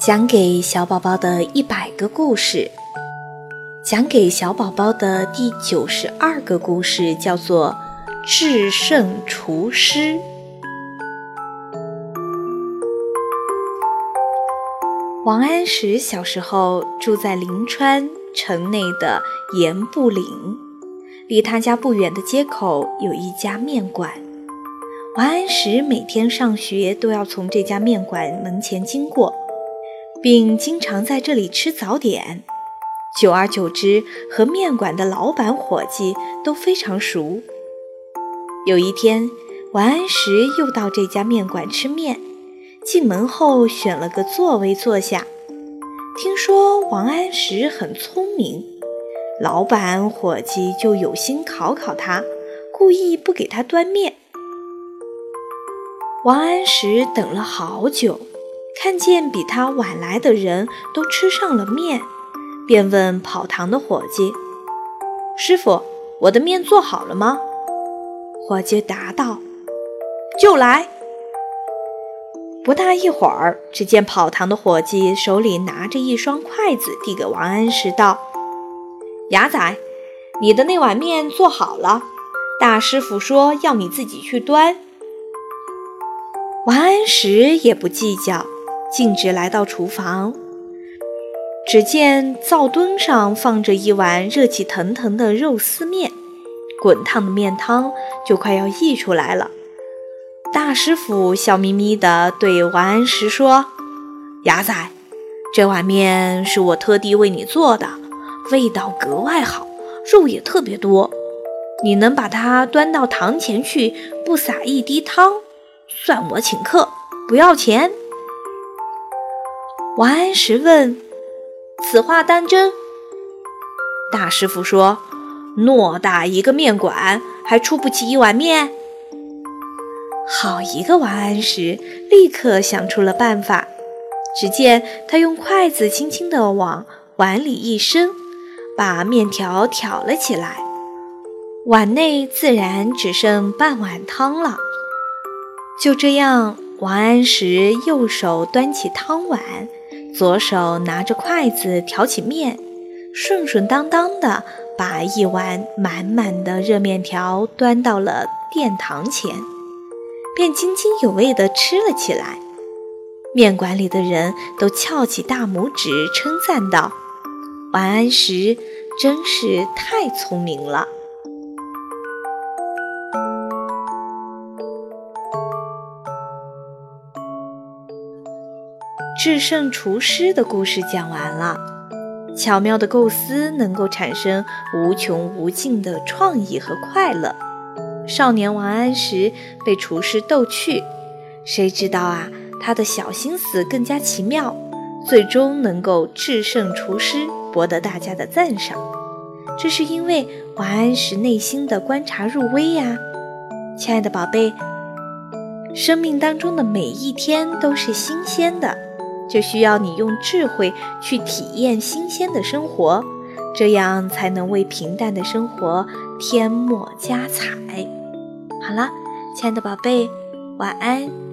讲给小宝宝的一百个故事，讲给小宝宝的第九十二个故事叫做《制胜厨师》。王安石小时候住在临川城内的盐步岭，离他家不远的街口有一家面馆。王安石每天上学都要从这家面馆门前经过。并经常在这里吃早点，久而久之，和面馆的老板、伙计都非常熟。有一天，王安石又到这家面馆吃面，进门后选了个座位坐下。听说王安石很聪明，老板、伙计就有心考考他，故意不给他端面。王安石等了好久。看见比他晚来的人都吃上了面，便问跑堂的伙计：“师傅，我的面做好了吗？”伙计答道：“就来。”不大一会儿，只见跑堂的伙计手里拿着一双筷子，递给王安石道：“牙仔，你的那碗面做好了，大师傅说要你自己去端。”王安石也不计较。径直来到厨房，只见灶墩上放着一碗热气腾腾的肉丝面，滚烫的面汤就快要溢出来了。大师傅笑眯眯地对王安石说：“牙仔，这碗面是我特地为你做的，味道格外好，肉也特别多。你能把它端到堂前去，不撒一滴汤，算我请客，不要钱。”王安石问：“此话当真？”大师傅说：“偌大一个面馆，还出不起一碗面。”好一个王安石，立刻想出了办法。只见他用筷子轻轻地往碗里一伸，把面条挑了起来，碗内自然只剩半碗汤了。就这样，王安石右手端起汤碗。左手拿着筷子挑起面，顺顺当当的把一碗满满的热面条端到了殿堂前，便津津有味地吃了起来。面馆里的人都翘起大拇指，称赞道：“王安石真是太聪明了。”制胜厨师的故事讲完了，巧妙的构思能够产生无穷无尽的创意和快乐。少年王安石被厨师逗趣，谁知道啊，他的小心思更加奇妙，最终能够制胜厨师，博得大家的赞赏。这是因为王安石内心的观察入微呀。亲爱的宝贝，生命当中的每一天都是新鲜的。就需要你用智慧去体验新鲜的生活，这样才能为平淡的生活添墨加彩。好了，亲爱的宝贝，晚安。